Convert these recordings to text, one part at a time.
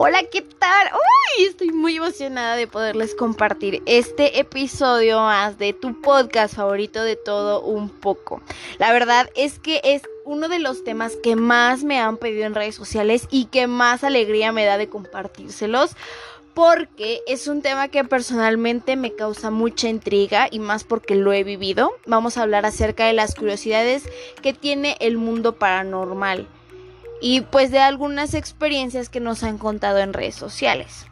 Hola, ¿qué tal? Uy, estoy muy emocionada de poderles compartir este episodio más de tu podcast favorito de todo un poco. La verdad es que es uno de los temas que más me han pedido en redes sociales y que más alegría me da de compartírselos porque es un tema que personalmente me causa mucha intriga y más porque lo he vivido. Vamos a hablar acerca de las curiosidades que tiene el mundo paranormal y pues de algunas experiencias que nos han contado en redes sociales.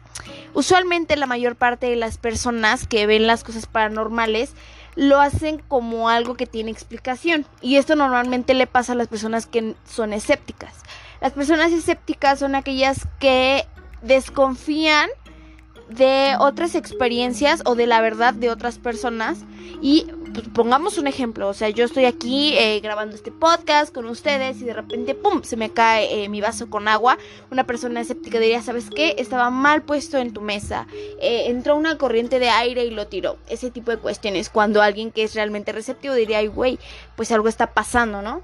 Usualmente la mayor parte de las personas que ven las cosas paranormales lo hacen como algo que tiene explicación y esto normalmente le pasa a las personas que son escépticas. Las personas escépticas son aquellas que desconfían de otras experiencias o de la verdad de otras personas y pues, pongamos un ejemplo, o sea, yo estoy aquí eh, grabando este podcast con ustedes y de repente, ¡pum!, se me cae eh, mi vaso con agua. Una persona escéptica diría, ¿sabes qué? Estaba mal puesto en tu mesa. Eh, entró una corriente de aire y lo tiró. Ese tipo de cuestiones. Cuando alguien que es realmente receptivo diría, ay, güey, pues algo está pasando, ¿no?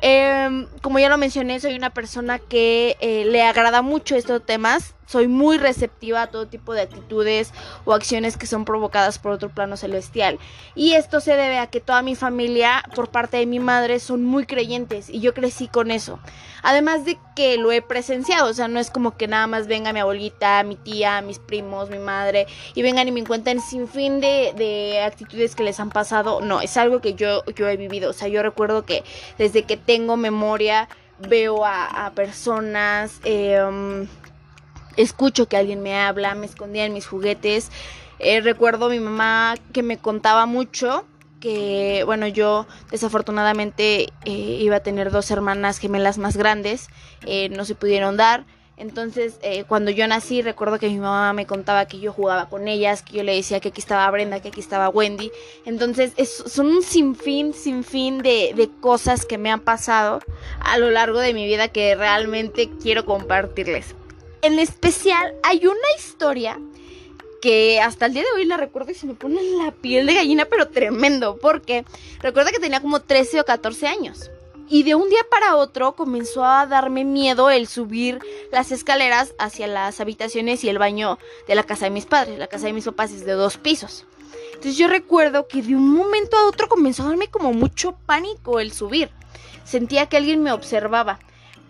Em, como ya lo mencioné, soy una persona que le agrada mucho estos temas soy muy receptiva a todo tipo de actitudes o acciones que son provocadas por otro plano celestial. Y esto se debe a que toda mi familia, por parte de mi madre, son muy creyentes y yo crecí con eso. Además de que lo he presenciado, o sea, no es como que nada más venga mi abuelita, mi tía, mis primos, mi madre y vengan y me encuentren sin fin de, de actitudes que les han pasado. No, es algo que yo, yo he vivido. O sea, yo recuerdo que desde que tengo memoria veo a, personas... Eh, escucho que alguien me habla, me escondía en mis juguetes. Eh, recuerdo a mi mamá que me contaba mucho que, bueno, yo desafortunadamente eh, iba a tener dos hermanas gemelas más grandes, eh, no se pudieron dar. Entonces, cuando yo nací, recuerdo que mi mamá me contaba que yo jugaba con ellas, que yo le decía que aquí estaba Brenda, que aquí estaba Wendy. Entonces, son un sinfín, sinfín de, de cosas que me han pasado a lo largo de mi vida que realmente quiero compartirles en especial hay una historia que hasta el día de hoy la recuerdo y se me pone la piel de gallina, pero tremendo, porque recuerdo que tenía como 13 o 14 años. Y de un día para otro comenzó a darme miedo el subir las escaleras hacia las habitaciones y el baño de la casa de mis padres. La casa de mis papás es de dos pisos. Entonces yo recuerdo que de un momento a otro comenzó a darme como mucho pánico el subir. Sentía que alguien me observaba.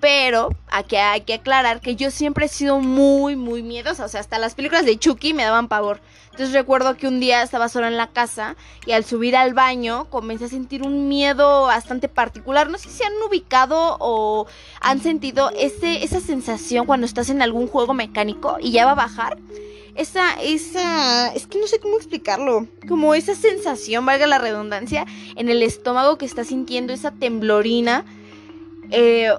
Pero aquí hay que aclarar que yo siempre he sido muy, muy miedosa. O sea, hasta las películas de Chucky me daban pavor. Entonces recuerdo que un día estaba sola en la casa y al subir al baño comencé a sentir un miedo bastante particular. No sé si han ubicado o han sentido ese, esa sensación cuando estás en algún juego mecánico y ya va a bajar. Esa, esa, es que no sé cómo explicarlo. Como esa sensación, valga la redundancia, en el estómago que estás sintiendo, esa temblorina. Eh,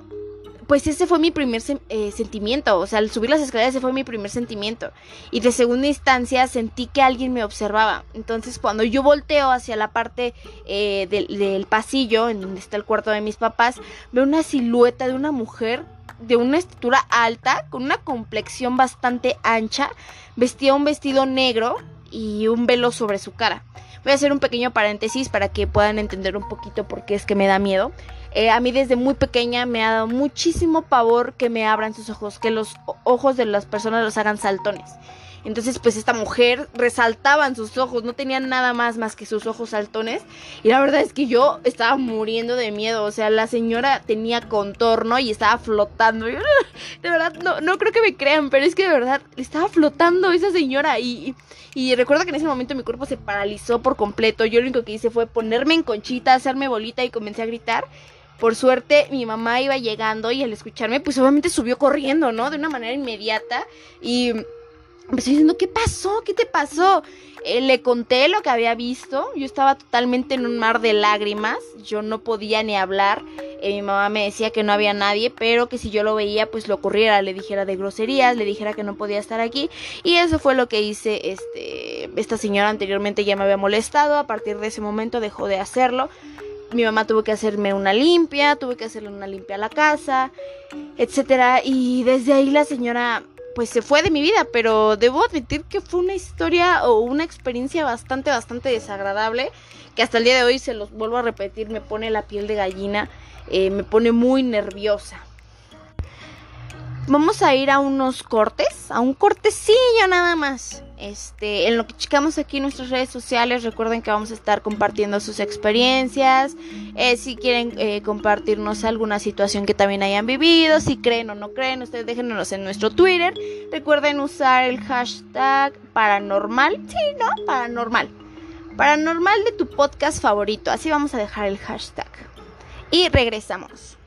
pues ese fue mi primer eh, sentimiento, o sea, al subir las escaleras ese fue mi primer sentimiento. Y de segunda instancia sentí que alguien me observaba. Entonces cuando yo volteo hacia la parte eh, del, pasillo, en donde está el cuarto de mis papás, veo una silueta de una mujer de una estatura alta, con una complexión bastante ancha, vestía un vestido negro y un velo sobre su cara. Voy a hacer un pequeño paréntesis para que puedan entender un poquito por qué es que me da miedo. Eh, a mí desde muy pequeña me ha dado muchísimo pavor que me abran sus ojos, que los ojos de las personas los hagan saltones. Entonces, pues esta mujer resaltaba en sus ojos, no tenía nada más más que sus ojos saltones. Y la verdad es que yo estaba muriendo de miedo. O sea, la señora tenía contorno y estaba flotando. de verdad, no, no creo que me crean, pero es que de verdad estaba flotando esa señora. Y, y recuerdo que en ese momento mi cuerpo se paralizó por completo. Yo lo único que hice fue ponerme en conchita, hacerme bolita y comencé a gritar. Por suerte, mi mamá iba llegando y al escucharme, pues obviamente subió corriendo, ¿no? De una manera inmediata. Y empezó diciendo, ¿qué pasó? ¿Qué te pasó? Eh, le conté lo que había visto. Yo estaba totalmente en un mar de lágrimas. Yo no podía ni hablar. Eh, mi mamá me decía que no había nadie, pero que si yo lo veía, pues lo corriera, le dijera de groserías, le dijera que no podía estar aquí. Y eso fue lo que hice. Este, esta señora anteriormente ya me había molestado. A partir de ese momento dejó de hacerlo mi mamá tuvo que hacerme una limpia, tuve que hacerle una limpia a la casa, etcétera, y desde ahí la señora pues se fue de mi vida, pero debo admitir que fue una historia o una experiencia bastante bastante desagradable, que hasta el día de hoy se los vuelvo a repetir, me pone la piel de gallina, eh, me pone muy nerviosa. Vamos a ir a unos cortes, a un cortecillo nada más. Este, en lo que checamos aquí en nuestras redes sociales, recuerden que vamos a estar compartiendo sus experiencias. Eh, si quieren eh, compartirnos alguna situación que también hayan vivido, si creen o no creen, ustedes déjenos en nuestro Twitter. Recuerden usar el hashtag paranormal. Sí, ¿no? Paranormal. Paranormal de tu podcast favorito. Así vamos a dejar el hashtag. Y regresamos.